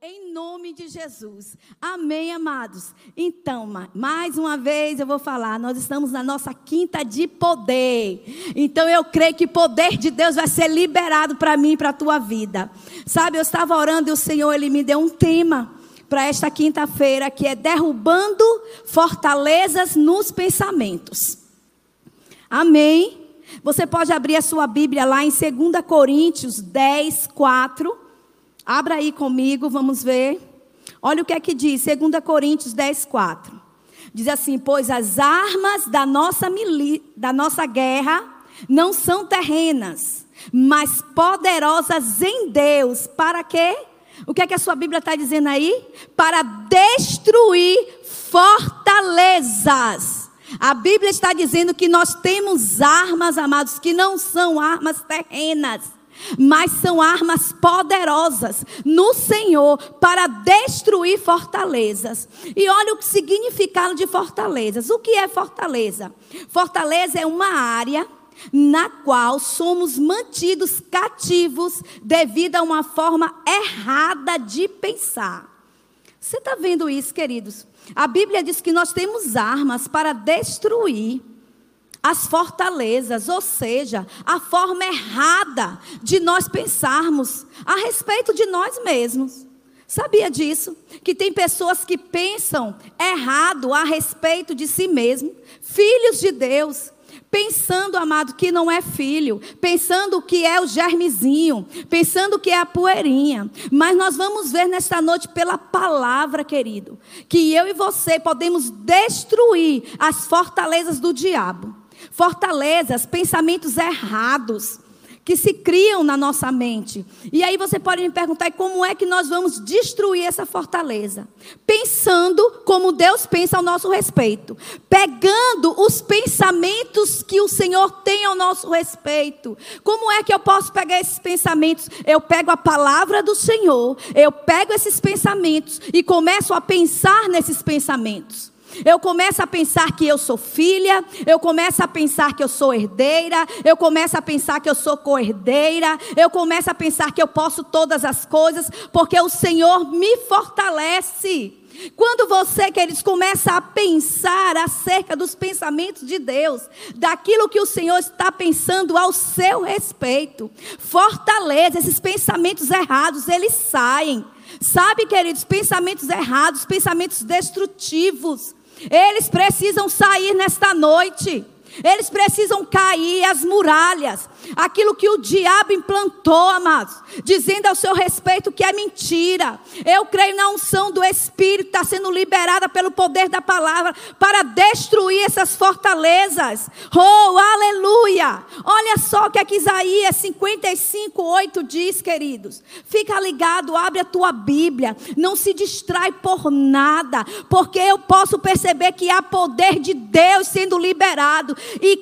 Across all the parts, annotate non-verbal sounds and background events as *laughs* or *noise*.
Em nome de Jesus. Amém, amados. Então, mais uma vez eu vou falar, nós estamos na nossa quinta de poder. Então eu creio que poder de Deus vai ser liberado para mim e para a tua vida. Sabe, eu estava orando e o Senhor ele me deu um tema para esta quinta-feira que é derrubando fortalezas nos pensamentos. Amém. Você pode abrir a sua Bíblia lá em 2 Coríntios 10, 4. Abra aí comigo, vamos ver. Olha o que é que diz, 2 Coríntios 10, 4. Diz assim: Pois as armas da nossa, mili da nossa guerra não são terrenas, mas poderosas em Deus. Para quê? O que é que a sua Bíblia está dizendo aí? Para destruir fortalezas. A Bíblia está dizendo que nós temos armas, amados, que não são armas terrenas mas são armas poderosas no Senhor para destruir fortalezas. E olha o significado de fortalezas. O que é fortaleza? Fortaleza é uma área na qual somos mantidos cativos devido a uma forma errada de pensar. Você está vendo isso, queridos? A Bíblia diz que nós temos armas para destruir as fortalezas, ou seja, a forma errada de nós pensarmos a respeito de nós mesmos. Sabia disso? Que tem pessoas que pensam errado a respeito de si mesmo, filhos de Deus, pensando, amado, que não é filho, pensando que é o germezinho, pensando que é a poeirinha. Mas nós vamos ver nesta noite pela palavra, querido, que eu e você podemos destruir as fortalezas do diabo fortalezas, pensamentos errados que se criam na nossa mente. E aí você pode me perguntar como é que nós vamos destruir essa fortaleza? Pensando como Deus pensa ao nosso respeito, pegando os pensamentos que o Senhor tem ao nosso respeito. Como é que eu posso pegar esses pensamentos? Eu pego a palavra do Senhor, eu pego esses pensamentos e começo a pensar nesses pensamentos. Eu começo a pensar que eu sou filha, eu começo a pensar que eu sou herdeira, eu começo a pensar que eu sou co-herdeira, eu começo a pensar que eu posso todas as coisas, porque o Senhor me fortalece. Quando você, queridos, começa a pensar acerca dos pensamentos de Deus, daquilo que o Senhor está pensando ao seu respeito, fortaleza, esses pensamentos errados, eles saem. Sabe, queridos, pensamentos errados, pensamentos destrutivos, eles precisam sair nesta noite. Eles precisam cair as muralhas, aquilo que o diabo implantou, amados, dizendo ao seu respeito que é mentira. Eu creio na unção do Espírito, está sendo liberada pelo poder da palavra para destruir essas fortalezas. Oh, aleluia! Olha só o que aqui Isaías 55, 8 diz, queridos. Fica ligado, abre a tua Bíblia, não se distrai por nada, porque eu posso perceber que há poder de Deus sendo liberado e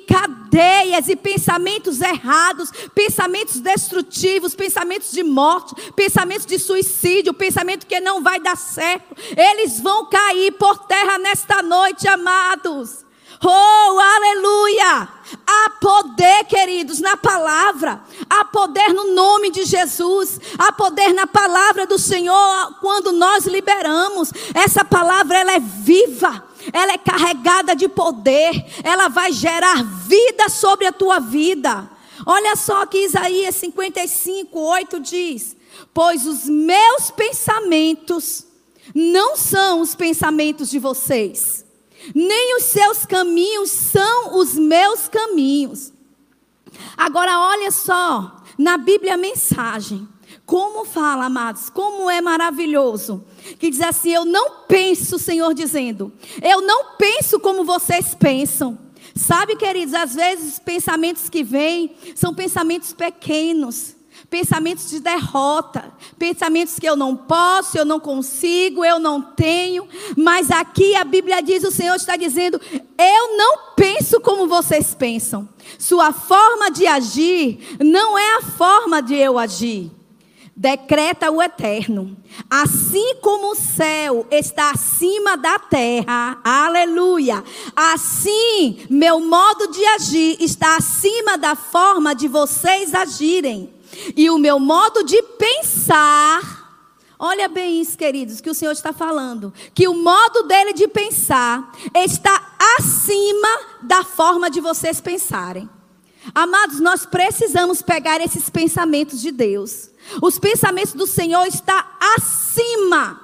cadeias e pensamentos errados, pensamentos destrutivos, pensamentos de morte, pensamentos de suicídio, pensamento que não vai dar certo, eles vão cair por terra nesta noite, amados. Oh, aleluia! Há poder, queridos, na palavra. Há poder no nome de Jesus. Há poder na palavra do Senhor quando nós liberamos. Essa palavra ela é viva ela é carregada de poder, ela vai gerar vida sobre a tua vida. Olha só que Isaías 55, 8 diz: Pois os meus pensamentos não são os pensamentos de vocês, nem os seus caminhos são os meus caminhos. Agora, olha só, na Bíblia mensagem, como fala, amados, como é maravilhoso. Que diz assim: Eu não penso, Senhor dizendo, eu não penso como vocês pensam. Sabe, queridos, às vezes os pensamentos que vêm são pensamentos pequenos, pensamentos de derrota, pensamentos que eu não posso, eu não consigo, eu não tenho. Mas aqui a Bíblia diz: o Senhor está dizendo, eu não penso como vocês pensam. Sua forma de agir não é a forma de eu agir decreta o eterno. Assim como o céu está acima da terra, aleluia. Assim, meu modo de agir está acima da forma de vocês agirem. E o meu modo de pensar, Olha bem isso, queridos, que o Senhor está falando. Que o modo dele de pensar está acima da forma de vocês pensarem. Amados, nós precisamos pegar esses pensamentos de Deus. Os pensamentos do Senhor estão acima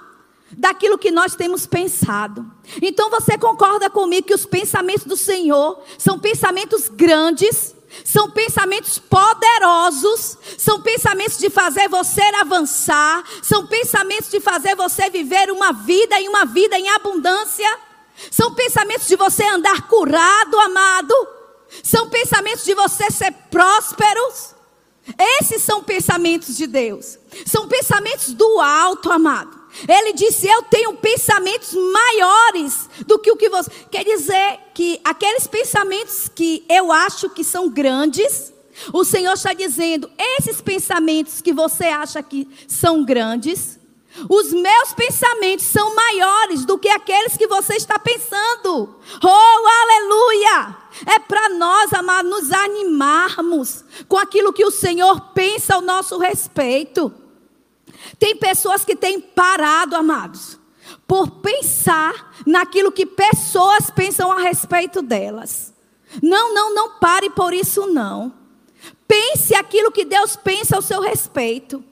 daquilo que nós temos pensado. Então você concorda comigo que os pensamentos do Senhor são pensamentos grandes, são pensamentos poderosos, são pensamentos de fazer você avançar, são pensamentos de fazer você viver uma vida e uma vida em abundância. São pensamentos de você andar curado, amado. São pensamentos de você ser prósperos. Esses são pensamentos de Deus. São pensamentos do alto, amado. Ele disse: Eu tenho pensamentos maiores do que o que você. Quer dizer que aqueles pensamentos que eu acho que são grandes, o Senhor está dizendo: esses pensamentos que você acha que são grandes, os meus pensamentos são maiores do que aqueles que você está pensando. Oh, aleluia! É para nós, amados, nos animarmos com aquilo que o Senhor pensa ao nosso respeito. Tem pessoas que têm parado, amados, por pensar naquilo que pessoas pensam a respeito delas. Não, não, não pare por isso não. Pense aquilo que Deus pensa ao seu respeito.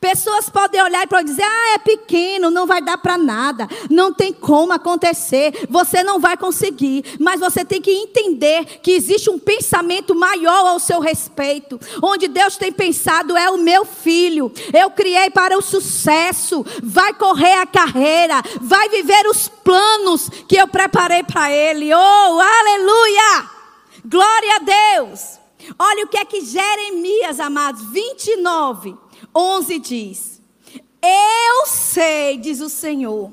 Pessoas podem olhar e dizer: ah, é pequeno, não vai dar para nada, não tem como acontecer, você não vai conseguir. Mas você tem que entender que existe um pensamento maior ao seu respeito, onde Deus tem pensado: é o meu filho, eu criei para o sucesso, vai correr a carreira, vai viver os planos que eu preparei para ele. Oh, aleluia! Glória a Deus! Olha o que é que Jeremias, amados, 29. 11 diz: Eu sei, diz o Senhor,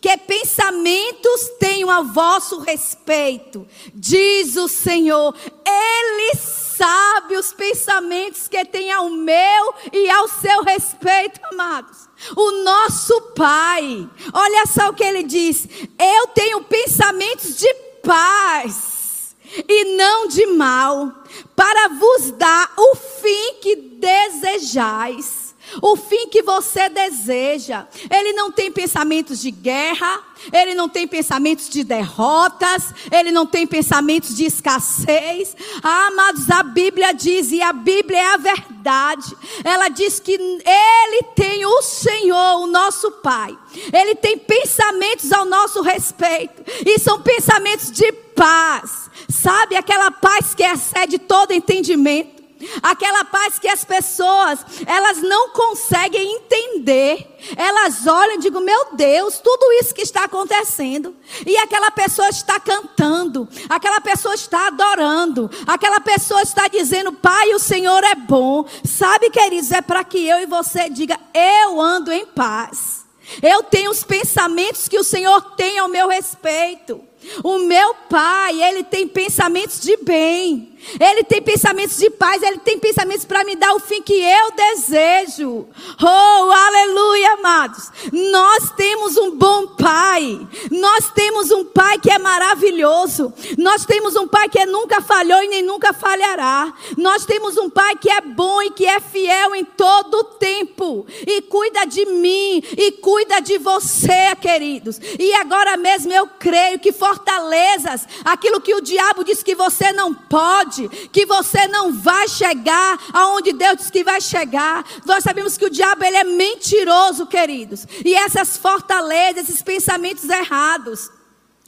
que pensamentos tenho a vosso respeito, diz o Senhor. Ele sabe os pensamentos que tem ao meu e ao seu respeito, amados. O nosso Pai, olha só o que ele diz: Eu tenho pensamentos de paz e não de mal, para vos dar o fim que desejais o fim que você deseja. Ele não tem pensamentos de guerra, ele não tem pensamentos de derrotas, ele não tem pensamentos de escassez. Ah, amados, a Bíblia diz, e a Bíblia é a verdade. Ela diz que ele tem o Senhor, o nosso Pai. Ele tem pensamentos ao nosso respeito, e são pensamentos de paz. Sabe aquela paz que excede todo entendimento? Aquela paz que as pessoas, elas não conseguem entender. Elas olham e digam, meu Deus, tudo isso que está acontecendo. E aquela pessoa está cantando, aquela pessoa está adorando, aquela pessoa está dizendo, Pai, o Senhor é bom. Sabe, queridos, é para que eu e você diga, eu ando em paz. Eu tenho os pensamentos que o Senhor tem ao meu respeito. O meu pai, ele tem pensamentos de bem. Ele tem pensamentos de paz, ele tem pensamentos para me dar o fim que eu desejo. Oh, aleluia, amados. Nós temos um bom pai. Nós temos um pai que é maravilhoso. Nós temos um pai que nunca falhou e nem nunca falhará. Nós temos um pai que é bom e que é fiel em todo o tempo e cuida de mim e cuida de você, queridos. E agora mesmo eu creio que fortalezas, aquilo que o diabo diz que você não pode que você não vai chegar aonde Deus diz que vai chegar. Nós sabemos que o diabo ele é mentiroso, queridos. E essas fortalezas, esses pensamentos errados,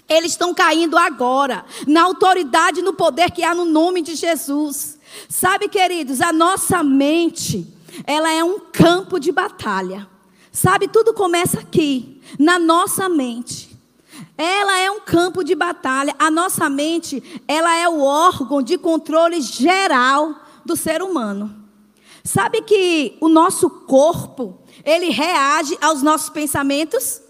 eles estão caindo agora, na autoridade, no poder que há no nome de Jesus. Sabe, queridos, a nossa mente, ela é um campo de batalha. Sabe, tudo começa aqui, na nossa mente. Ela é um campo de batalha. A nossa mente, ela é o órgão de controle geral do ser humano. Sabe que o nosso corpo, ele reage aos nossos pensamentos?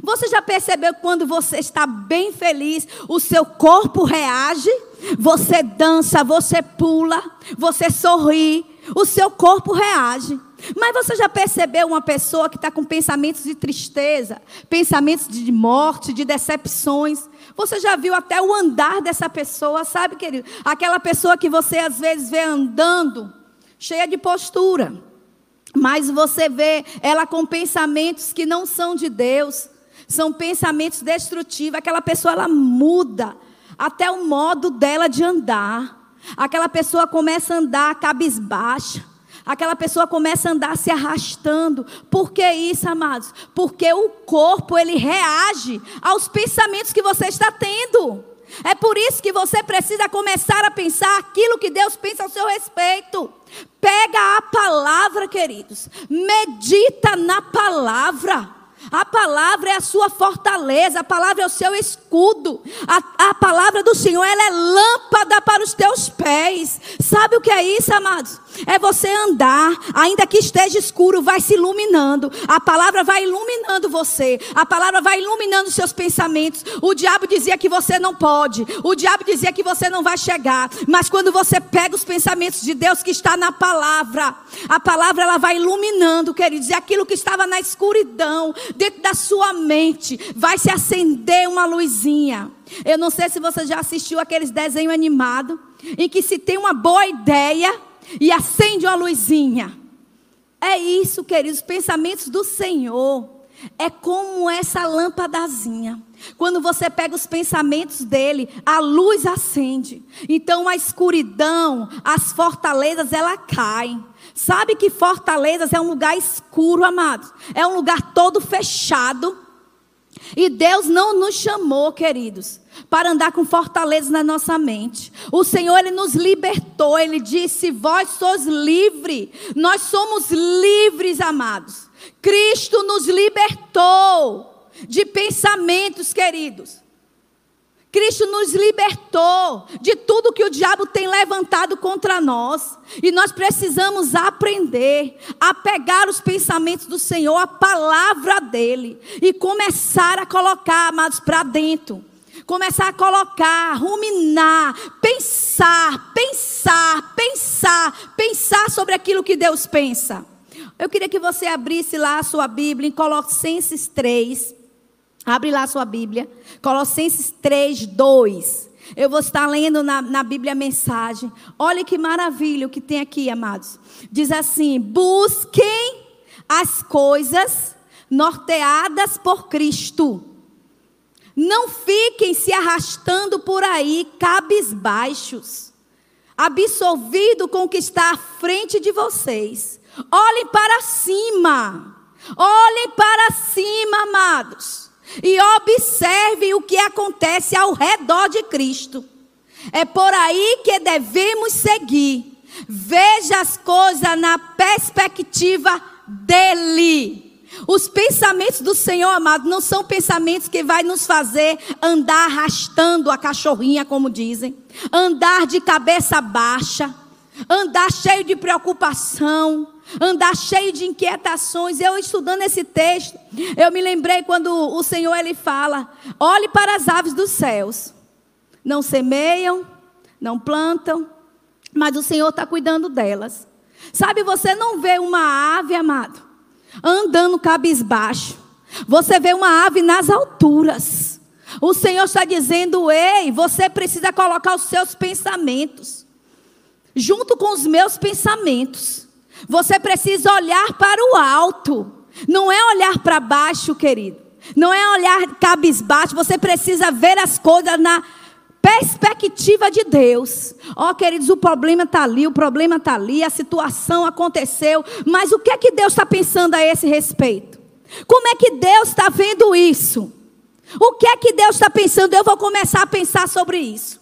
Você já percebeu quando você está bem feliz, o seu corpo reage? Você dança, você pula, você sorri, o seu corpo reage. Mas você já percebeu uma pessoa que está com pensamentos de tristeza, pensamentos de morte, de decepções? Você já viu até o andar dessa pessoa, sabe, querido? Aquela pessoa que você às vezes vê andando, cheia de postura, Mas você vê ela com pensamentos que não são de Deus, são pensamentos destrutivos. Aquela pessoa ela muda até o modo dela de andar. Aquela pessoa começa a andar cabisbaixa. Aquela pessoa começa a andar se arrastando. Por que isso, amados? Porque o corpo ele reage aos pensamentos que você está tendo. É por isso que você precisa começar a pensar aquilo que Deus pensa ao seu respeito. Pega a palavra, queridos. Medita na palavra. A palavra é a sua fortaleza, a palavra é o seu escudo. A, a palavra do Senhor, ela é lâmpada para os teus pés. Sabe o que é isso, amados? É você andar, ainda que esteja escuro, vai se iluminando. A palavra vai iluminando você. A palavra vai iluminando os seus pensamentos. O diabo dizia que você não pode. O diabo dizia que você não vai chegar. Mas quando você pega os pensamentos de Deus que está na palavra, a palavra ela vai iluminando, queridos. E aquilo que estava na escuridão, dentro da sua mente, vai se acender uma luzinha. Eu não sei se você já assistiu aqueles desenhos animados em que se tem uma boa ideia e acende uma luzinha. É isso, queridos, os pensamentos do Senhor. É como essa lâmpadazinha. Quando você pega os pensamentos dele, a luz acende. Então a escuridão, as fortalezas, ela caem. Sabe que fortalezas é um lugar escuro, amados. É um lugar todo fechado. E Deus não nos chamou, queridos, para andar com fortaleza na nossa mente. O Senhor, Ele nos libertou. Ele disse: Vós sois livres. Nós somos livres, amados. Cristo nos libertou de pensamentos, queridos. Cristo nos libertou de tudo que o diabo tem levantado contra nós. E nós precisamos aprender a pegar os pensamentos do Senhor, a palavra dele, e começar a colocar, amados, para dentro. Começar a colocar, ruminar, pensar, pensar, pensar, pensar sobre aquilo que Deus pensa. Eu queria que você abrisse lá a sua Bíblia em Colossenses 3. Abre lá sua Bíblia. Colossenses 3, 2. Eu vou estar lendo na, na Bíblia a mensagem. Olha que maravilha o que tem aqui, amados. Diz assim: busquem as coisas norteadas por Cristo. Não fiquem se arrastando por aí, cabisbaixos, absolvido com o que está à frente de vocês. Olhem para cima. Olhem para cima, amados e observe o que acontece ao redor de Cristo. É por aí que devemos seguir. Veja as coisas na perspectiva dele. Os pensamentos do Senhor, amado, não são pensamentos que vai nos fazer andar arrastando a cachorrinha, como dizem, andar de cabeça baixa, andar cheio de preocupação, andar cheio de inquietações. Eu estudando esse texto, eu me lembrei quando o Senhor ele fala: "Olhe para as aves dos céus. Não semeiam, não plantam, mas o Senhor está cuidando delas. Sabe, você não vê uma ave, amado, andando cabisbaixo. Você vê uma ave nas alturas. O Senhor está dizendo: ei, você precisa colocar os seus pensamentos junto com os meus pensamentos. Você precisa olhar para o alto. Não é olhar para baixo, querido. Não é olhar cabisbaixo. Você precisa ver as coisas na perspectiva de Deus. Ó, oh, queridos, o problema está ali, o problema está ali, a situação aconteceu. Mas o que é que Deus está pensando a esse respeito? Como é que Deus está vendo isso? O que é que Deus está pensando? Eu vou começar a pensar sobre isso.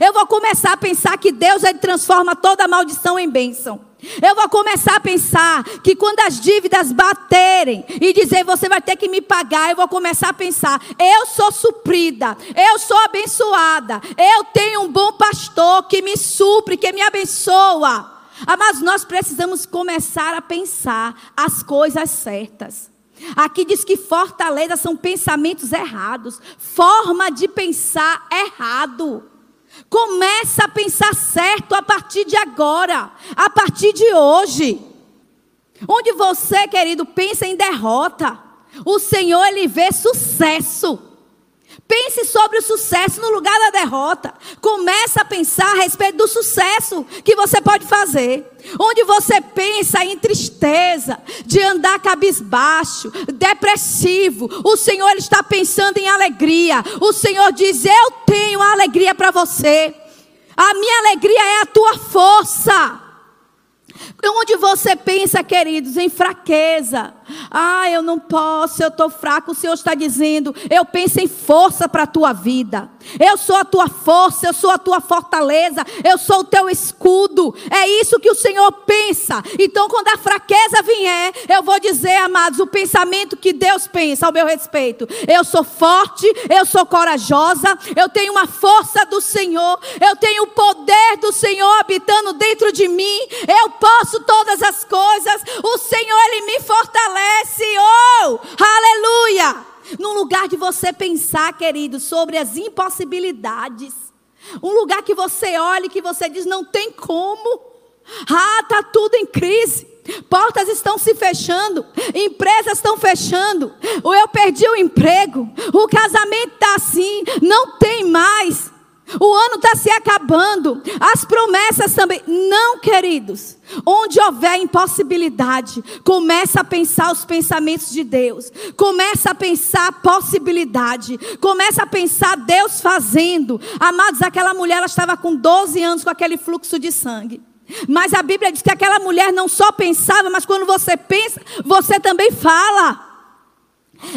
Eu vou começar a pensar que Deus ele transforma toda maldição em bênção. Eu vou começar a pensar que quando as dívidas baterem e dizer você vai ter que me pagar, eu vou começar a pensar: eu sou suprida, eu sou abençoada, eu tenho um bom pastor que me supre, que me abençoa. Ah, mas nós precisamos começar a pensar as coisas certas. Aqui diz que fortaleza são pensamentos errados, forma de pensar errado. Começa a pensar certo a partir de agora, a partir de hoje. Onde você, querido, pensa em derrota, o Senhor ele vê sucesso. Pense sobre o sucesso no lugar da derrota. Comece a pensar a respeito do sucesso que você pode fazer. Onde você pensa em tristeza, de andar cabisbaixo, depressivo, o Senhor está pensando em alegria. O Senhor diz: Eu tenho alegria para você. A minha alegria é a tua força. Onde você pensa, queridos, em fraqueza. Ah, eu não posso, eu estou fraco. O Senhor está dizendo, eu penso em força para a tua vida. Eu sou a tua força, eu sou a tua fortaleza, eu sou o teu escudo. É isso que o Senhor pensa. Então, quando a fraqueza vier, eu vou dizer, amados, o pensamento que Deus pensa ao meu respeito. Eu sou forte, eu sou corajosa, eu tenho uma força do Senhor, eu tenho o poder do Senhor habitando dentro de mim. Eu posso todas as coisas. O Senhor, Ele me fortalece. Oh, aleluia! Num lugar de você pensar, querido, sobre as impossibilidades. Um lugar que você olha e que você diz: não tem como. Ah, está tudo em crise. Portas estão se fechando, empresas estão fechando. Eu perdi o emprego, o casamento está assim, não tem mais. O ano está se acabando. As promessas também. Não, queridos. Onde houver impossibilidade, começa a pensar os pensamentos de Deus. Começa a pensar a possibilidade. Começa a pensar Deus fazendo. Amados, aquela mulher ela estava com 12 anos com aquele fluxo de sangue. Mas a Bíblia diz que aquela mulher não só pensava, mas quando você pensa, você também fala.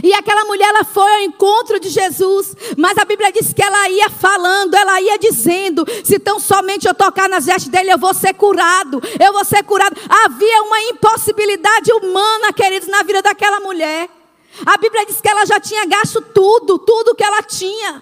E aquela mulher ela foi ao encontro de Jesus, mas a Bíblia diz que ela ia falando, ela ia dizendo: se tão somente eu tocar nas vestes dele, eu vou ser curado, eu vou ser curado. Havia uma impossibilidade humana, queridos, na vida daquela mulher. A Bíblia diz que ela já tinha gasto tudo, tudo que ela tinha.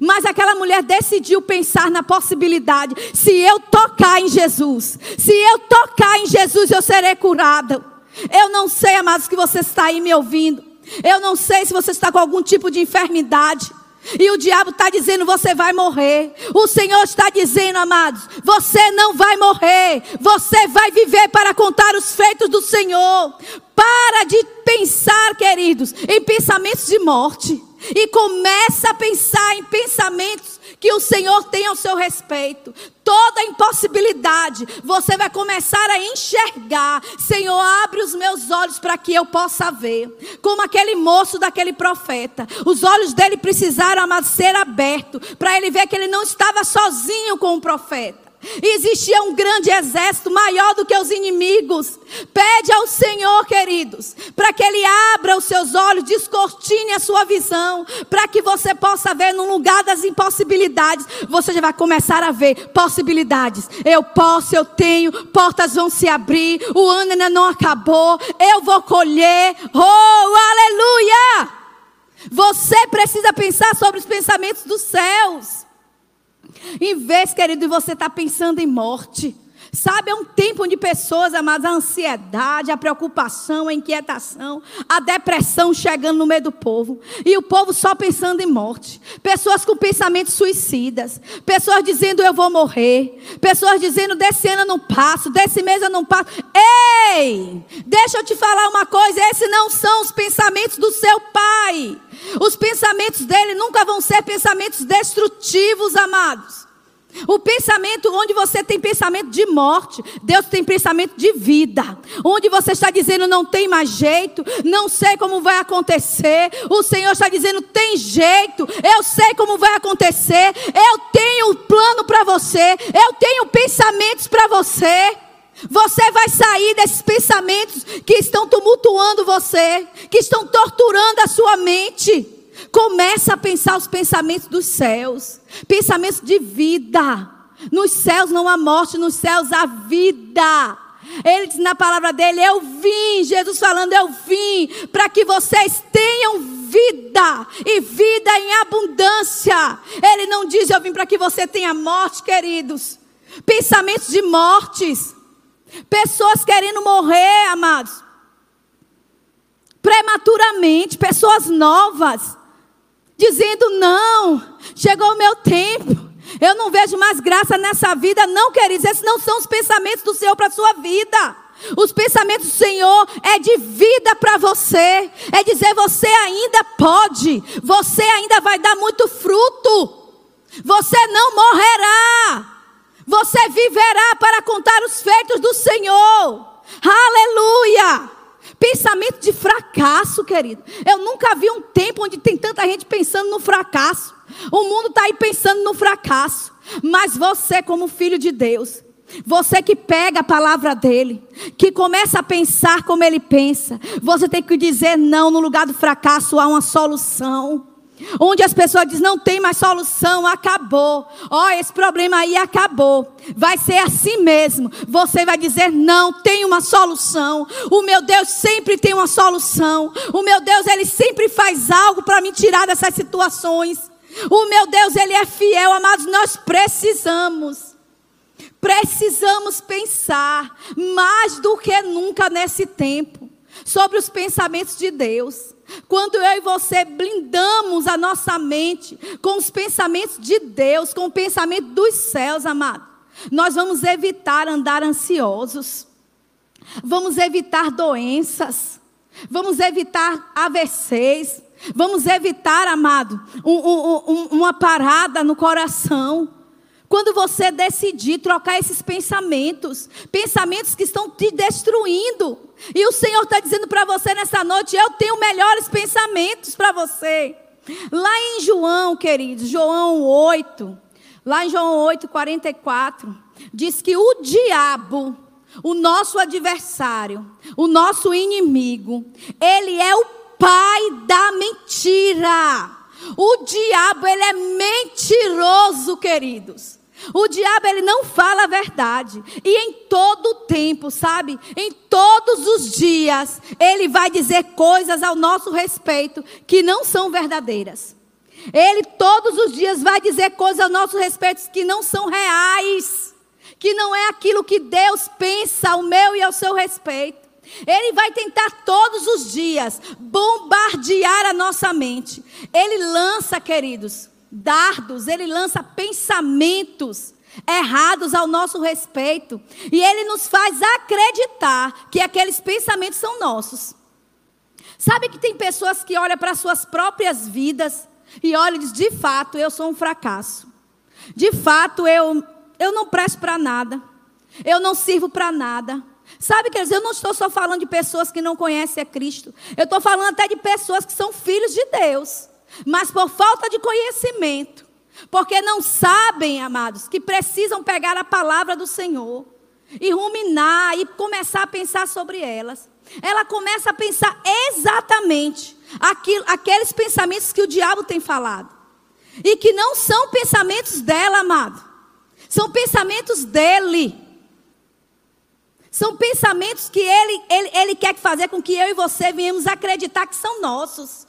Mas aquela mulher decidiu pensar na possibilidade: se eu tocar em Jesus, se eu tocar em Jesus, eu serei curada. Eu não sei, amados, que você está aí me ouvindo. Eu não sei se você está com algum tipo de enfermidade. E o diabo está dizendo: você vai morrer. O Senhor está dizendo, amados: você não vai morrer. Você vai viver para contar os feitos do Senhor. Para de pensar, queridos, em pensamentos de morte. E começa a pensar em pensamentos que o Senhor tem ao seu respeito. Toda impossibilidade, você vai começar a enxergar. Senhor, abre os meus olhos para que eu possa ver. Como aquele moço daquele profeta. Os olhos dele precisaram ser abertos para ele ver que ele não estava sozinho com o profeta. Existia um grande exército maior do que os inimigos. Pede ao Senhor, queridos, para que Ele abra os seus olhos, descortine a sua visão, para que você possa ver no lugar das impossibilidades. Você já vai começar a ver possibilidades. Eu posso, eu tenho, portas vão se abrir, o ano ainda não acabou, eu vou colher. Oh, aleluia! Você precisa pensar sobre os pensamentos dos céus. Em vez, querido, de você estar tá pensando em morte. Sabe, é um tempo onde pessoas, amadas, a ansiedade, a preocupação, a inquietação, a depressão chegando no meio do povo. E o povo só pensando em morte. Pessoas com pensamentos suicidas. Pessoas dizendo eu vou morrer. Pessoas dizendo desse ano eu não passo, desse mês eu não passo. Ei! Deixa eu te falar uma coisa: esses não são os pensamentos do seu pai. Os pensamentos dele nunca vão ser pensamentos destrutivos, amados. O pensamento, onde você tem pensamento de morte, Deus tem pensamento de vida. Onde você está dizendo não tem mais jeito, não sei como vai acontecer. O Senhor está dizendo tem jeito, eu sei como vai acontecer. Eu tenho um plano para você, eu tenho pensamentos para você. Você vai sair desses pensamentos que estão tumultuando você, que estão torturando a sua mente. Começa a pensar os pensamentos dos céus, pensamentos de vida. Nos céus não há morte, nos céus há vida. Ele diz na palavra dele: Eu vim, Jesus falando, eu vim para que vocês tenham vida e vida em abundância. Ele não diz: Eu vim para que você tenha morte, queridos. Pensamentos de mortes. Pessoas querendo morrer, amados. Prematuramente, pessoas novas. Dizendo: não, chegou o meu tempo. Eu não vejo mais graça nessa vida, não, queridos. Esses não são os pensamentos do Senhor para a sua vida. Os pensamentos do Senhor é de vida para você. É dizer, você ainda pode. Você ainda vai dar muito fruto. Você não morrerá. Você viverá para contar os feitos do Senhor. Aleluia! Pensamento de fracasso, querido. Eu nunca vi um tempo onde tem tanta gente pensando no fracasso. O mundo está aí pensando no fracasso. Mas você, como filho de Deus, você que pega a palavra dele, que começa a pensar como ele pensa, você tem que dizer não, no lugar do fracasso há uma solução. Onde as pessoas dizem, não tem mais solução, acabou. Ó, oh, esse problema aí acabou. Vai ser assim mesmo. Você vai dizer, não, tem uma solução. O meu Deus sempre tem uma solução. O meu Deus, ele sempre faz algo para me tirar dessas situações. O meu Deus, ele é fiel, amados. Nós precisamos Precisamos pensar mais do que nunca nesse tempo sobre os pensamentos de Deus. Quando eu e você blindamos a nossa mente com os pensamentos de Deus, com o pensamento dos céus, amado, nós vamos evitar andar ansiosos, vamos evitar doenças, vamos evitar AVCs, vamos evitar, amado, um, um, um, uma parada no coração. Quando você decidir trocar esses pensamentos, pensamentos que estão te destruindo, e o Senhor está dizendo para você nessa noite: eu tenho melhores pensamentos para você. Lá em João, queridos, João 8, lá em João 8, 44, diz que o diabo, o nosso adversário, o nosso inimigo, ele é o pai da mentira. O diabo, ele é mentiroso, queridos. O diabo ele não fala a verdade. E em todo tempo, sabe? Em todos os dias, ele vai dizer coisas ao nosso respeito que não são verdadeiras. Ele todos os dias vai dizer coisas ao nosso respeito que não são reais, que não é aquilo que Deus pensa ao meu e ao seu respeito. Ele vai tentar todos os dias bombardear a nossa mente. Ele lança, queridos, dardos, ele lança pensamentos errados ao nosso respeito. E ele nos faz acreditar que aqueles pensamentos são nossos. Sabe que tem pessoas que olham para suas próprias vidas e olham e dizem: de fato, eu sou um fracasso. De fato, eu, eu não presto para nada. Eu não sirvo para nada. Sabe, quer dizer, eu não estou só falando de pessoas que não conhecem a Cristo. Eu estou falando até de pessoas que são filhos de Deus mas por falta de conhecimento, porque não sabem, amados, que precisam pegar a palavra do Senhor e ruminar e começar a pensar sobre elas. Ela começa a pensar exatamente aquilo, aqueles pensamentos que o diabo tem falado. E que não são pensamentos dela, amado. São pensamentos dele. São pensamentos que ele, ele, ele quer fazer com que eu e você venhamos acreditar que são nossos.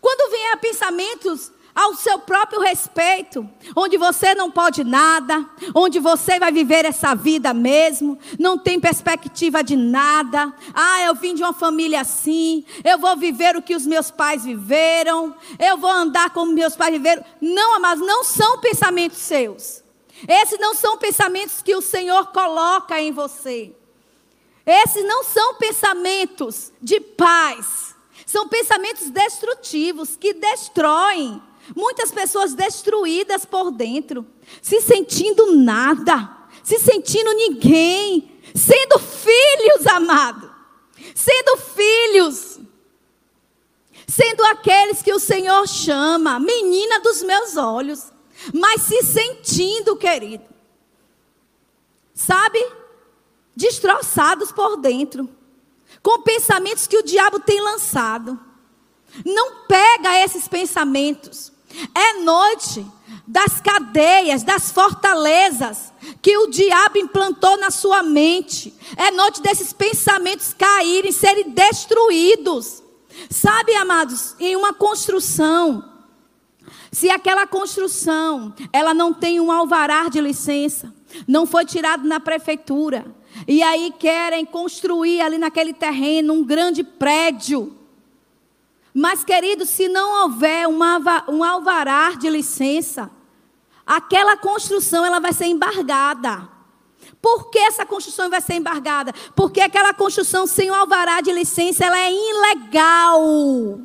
Quando vier pensamentos ao seu próprio respeito, onde você não pode nada, onde você vai viver essa vida mesmo, não tem perspectiva de nada. Ah, eu vim de uma família assim, eu vou viver o que os meus pais viveram, eu vou andar como meus pais viveram. Não, mas não são pensamentos seus. Esses não são pensamentos que o Senhor coloca em você. Esses não são pensamentos de paz. São pensamentos destrutivos que destroem. Muitas pessoas destruídas por dentro, se sentindo nada, se sentindo ninguém, sendo filhos, amado, sendo filhos, sendo aqueles que o Senhor chama, menina dos meus olhos, mas se sentindo, querido, sabe, destroçados por dentro com pensamentos que o diabo tem lançado. Não pega esses pensamentos. É noite das cadeias, das fortalezas que o diabo implantou na sua mente. É noite desses pensamentos caírem, serem destruídos. Sabe, amados, em uma construção, se aquela construção, ela não tem um alvará de licença, não foi tirado na prefeitura, e aí querem construir ali naquele terreno um grande prédio. Mas, querido, se não houver uma, um alvará de licença, aquela construção ela vai ser embargada. Por que essa construção vai ser embargada? Porque aquela construção sem o alvará de licença, ela é ilegal.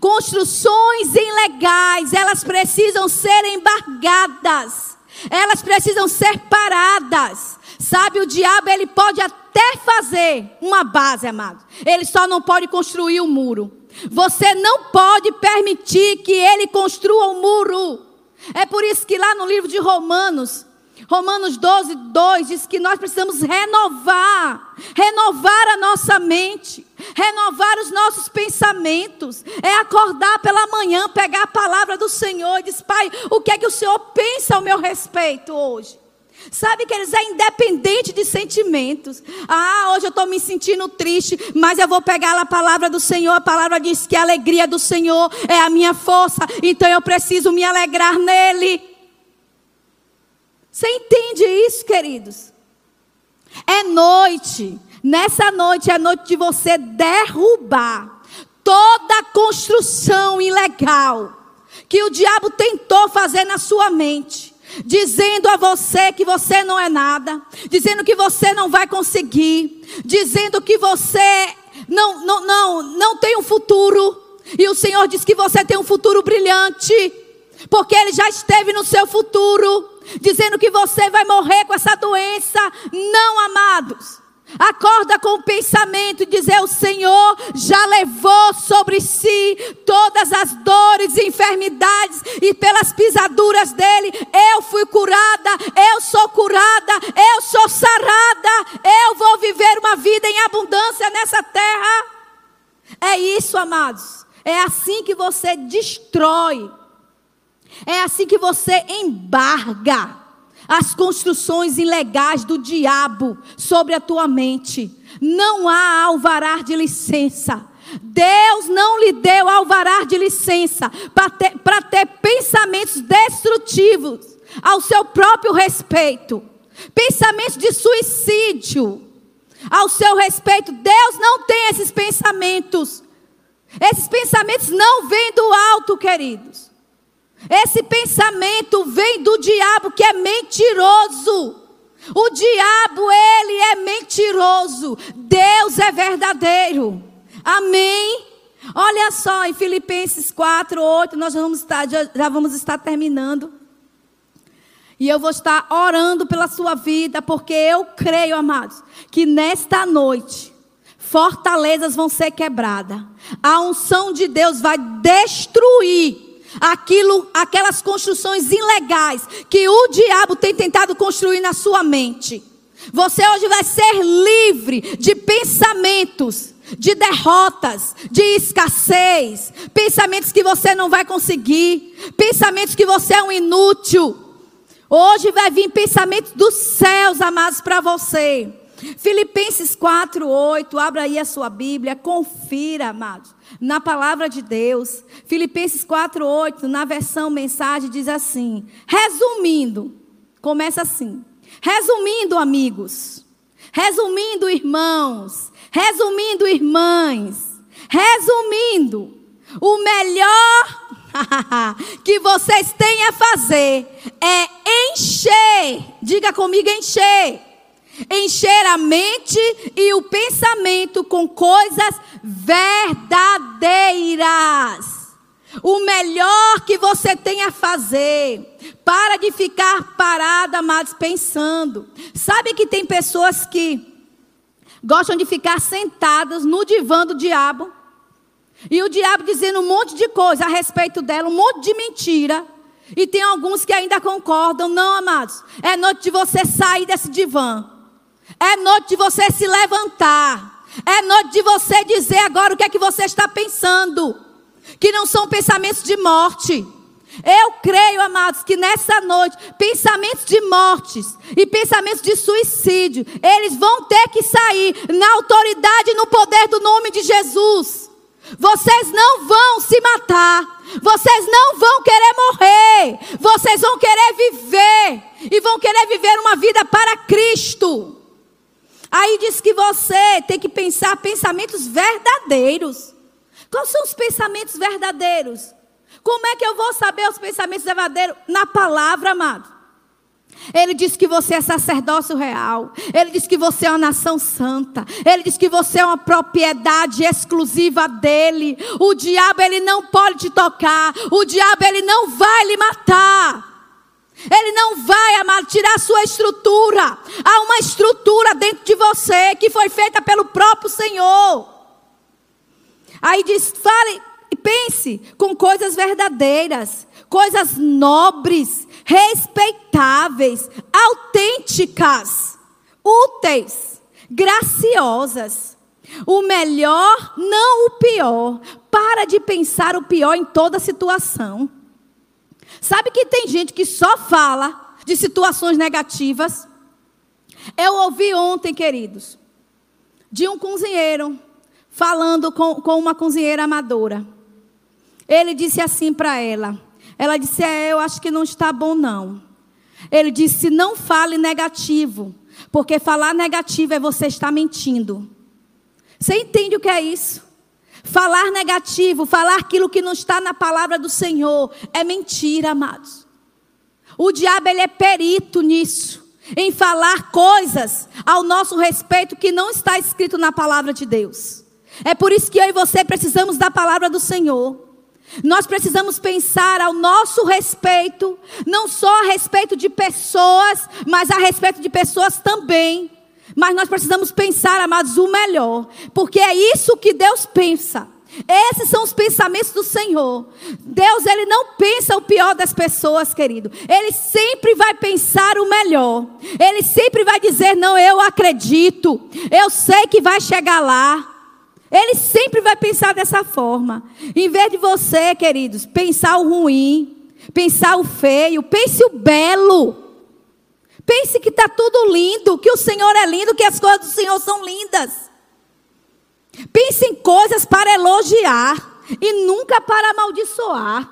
Construções ilegais, elas precisam ser embargadas. Elas precisam ser paradas. Sabe, o diabo ele pode até fazer uma base, amado. Ele só não pode construir o um muro. Você não pode permitir que ele construa um muro. É por isso que lá no livro de Romanos, Romanos 12, 2 diz que nós precisamos renovar, renovar a nossa mente, renovar os nossos pensamentos. É acordar pela manhã, pegar a palavra do Senhor e dizer: Pai, o que é que o Senhor pensa ao meu respeito hoje? Sabe que eles é independente de sentimentos. Ah, hoje eu estou me sentindo triste, mas eu vou pegar a palavra do Senhor. A palavra diz que a alegria do Senhor é a minha força, então eu preciso me alegrar nele. Você entende isso, queridos? É noite. Nessa noite é noite de você derrubar toda construção ilegal que o diabo tentou fazer na sua mente, dizendo a você que você não é nada, dizendo que você não vai conseguir, dizendo que você não não não não tem um futuro. E o Senhor diz que você tem um futuro brilhante, porque ele já esteve no seu futuro dizendo que você vai morrer com essa doença. Não, amados. Acorda com o pensamento e dizer: O Senhor já levou sobre si todas as dores e enfermidades, e pelas pisaduras dele eu fui curada, eu sou curada, eu sou sarada, eu vou viver uma vida em abundância nessa terra. É isso, amados. É assim que você destrói é assim que você embarga as construções ilegais do diabo sobre a tua mente. Não há alvará de licença. Deus não lhe deu alvará de licença para ter, ter pensamentos destrutivos ao seu próprio respeito. Pensamentos de suicídio ao seu respeito. Deus não tem esses pensamentos. Esses pensamentos não vêm do alto, queridos. Esse pensamento vem do diabo que é mentiroso. O diabo, ele é mentiroso. Deus é verdadeiro. Amém? Olha só, em Filipenses 4, 8, nós vamos estar, já, já vamos estar terminando. E eu vou estar orando pela sua vida, porque eu creio, amados, que nesta noite fortalezas vão ser quebradas. A unção de Deus vai destruir aquilo, aquelas construções ilegais que o diabo tem tentado construir na sua mente. Você hoje vai ser livre de pensamentos, de derrotas, de escassez, pensamentos que você não vai conseguir, pensamentos que você é um inútil. Hoje vai vir pensamentos dos céus, amados, para você. Filipenses 4, 8, abra aí a sua Bíblia, confira, amados na palavra de Deus. Filipenses 4:8, na versão mensagem diz assim: Resumindo, começa assim: Resumindo, amigos, resumindo, irmãos, resumindo, irmãs, resumindo, o melhor *laughs* que vocês têm a fazer é encher, diga comigo, encher encher a mente e o pensamento com coisas verdadeiras. O melhor que você tem a fazer. Para de ficar parada, amados, pensando. Sabe que tem pessoas que gostam de ficar sentadas no divã do diabo. E o diabo dizendo um monte de coisa a respeito dela, um monte de mentira. E tem alguns que ainda concordam. Não, amados. É noite de você sair desse divã. É noite de você se levantar. É noite de você dizer agora o que é que você está pensando. Que não são pensamentos de morte. Eu creio, amados, que nessa noite, pensamentos de mortes e pensamentos de suicídio, eles vão ter que sair na autoridade e no poder do nome de Jesus. Vocês não vão se matar. Vocês não vão querer morrer. Vocês vão querer viver. E vão querer viver uma vida para Cristo. Aí diz que você tem que pensar pensamentos verdadeiros. Quais são os pensamentos verdadeiros? Como é que eu vou saber os pensamentos verdadeiros? Na palavra, amado. Ele diz que você é sacerdócio real. Ele diz que você é uma nação santa. Ele diz que você é uma propriedade exclusiva dele. O diabo ele não pode te tocar. O diabo ele não vai lhe matar. Ele não vai, amado, tirar sua estrutura. Há uma estrutura dentro de você que foi feita pelo próprio Senhor. Aí diz: fale e pense com coisas verdadeiras, coisas nobres, respeitáveis, autênticas, úteis, graciosas. O melhor, não o pior. Para de pensar o pior em toda situação. Sabe que tem gente que só fala de situações negativas? Eu ouvi ontem, queridos, de um cozinheiro falando com, com uma cozinheira amadora. Ele disse assim para ela. Ela disse: É, eu acho que não está bom, não. Ele disse: Não fale negativo, porque falar negativo é você estar mentindo. Você entende o que é isso? Falar negativo, falar aquilo que não está na palavra do Senhor, é mentira, amados. O diabo ele é perito nisso, em falar coisas ao nosso respeito que não está escrito na palavra de Deus. É por isso que eu e você precisamos da palavra do Senhor. Nós precisamos pensar ao nosso respeito, não só a respeito de pessoas, mas a respeito de pessoas também. Mas nós precisamos pensar, amados, o melhor, porque é isso que Deus pensa. Esses são os pensamentos do Senhor. Deus, ele não pensa o pior das pessoas, querido. Ele sempre vai pensar o melhor. Ele sempre vai dizer: "Não, eu acredito. Eu sei que vai chegar lá." Ele sempre vai pensar dessa forma. Em vez de você, queridos, pensar o ruim, pensar o feio, pense o belo. Pense que está tudo lindo, que o Senhor é lindo, que as coisas do Senhor são lindas. Pense em coisas para elogiar e nunca para amaldiçoar.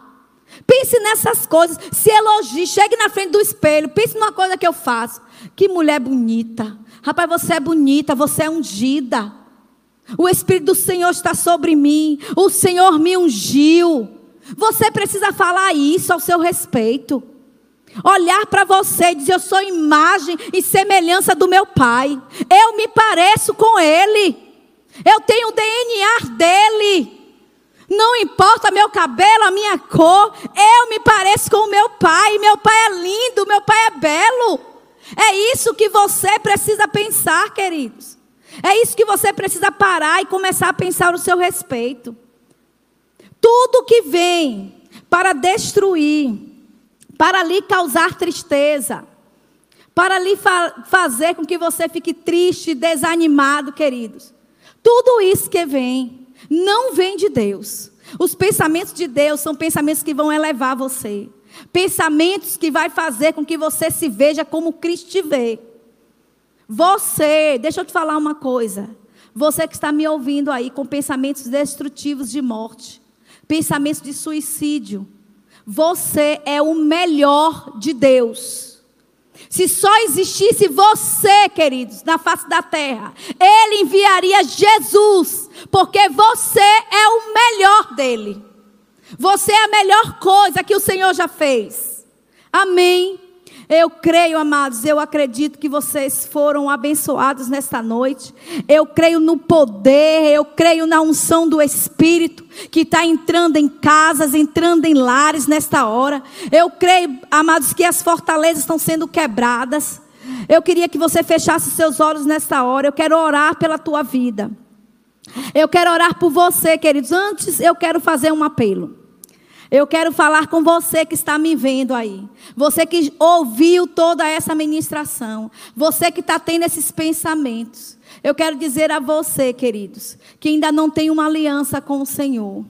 Pense nessas coisas, se elogie, chegue na frente do espelho, pense numa coisa que eu faço. Que mulher bonita. Rapaz, você é bonita, você é ungida. O Espírito do Senhor está sobre mim. O Senhor me ungiu. Você precisa falar isso ao seu respeito. Olhar para você e dizer: Eu sou imagem e semelhança do meu Pai. Eu me pareço com Ele. Eu tenho o DNA dele. Não importa meu cabelo, a minha cor. Eu me pareço com o meu Pai. Meu Pai é lindo, meu Pai é belo. É isso que você precisa pensar, queridos. É isso que você precisa parar e começar a pensar o seu respeito. Tudo que vem para destruir, para lhe causar tristeza, para lhe fa fazer com que você fique triste, desanimado, queridos. Tudo isso que vem, não vem de Deus. Os pensamentos de Deus são pensamentos que vão elevar você. Pensamentos que vai fazer com que você se veja como Cristo te vê. Você, deixa eu te falar uma coisa. Você que está me ouvindo aí com pensamentos destrutivos de morte, pensamentos de suicídio, você é o melhor de Deus. Se só existisse você, queridos, na face da terra, Ele enviaria Jesus, porque você é o melhor dele. Você é a melhor coisa que o Senhor já fez. Amém. Eu creio, amados, eu acredito que vocês foram abençoados nesta noite. Eu creio no poder, eu creio na unção do Espírito que está entrando em casas, entrando em lares nesta hora. Eu creio, amados, que as fortalezas estão sendo quebradas. Eu queria que você fechasse seus olhos nesta hora. Eu quero orar pela tua vida. Eu quero orar por você, queridos. Antes, eu quero fazer um apelo. Eu quero falar com você que está me vendo aí. Você que ouviu toda essa ministração. Você que está tendo esses pensamentos. Eu quero dizer a você, queridos, que ainda não tem uma aliança com o Senhor.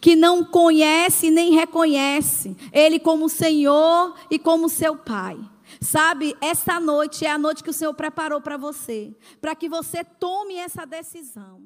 Que não conhece nem reconhece Ele como Senhor e como seu Pai. Sabe, essa noite é a noite que o Senhor preparou para você. Para que você tome essa decisão.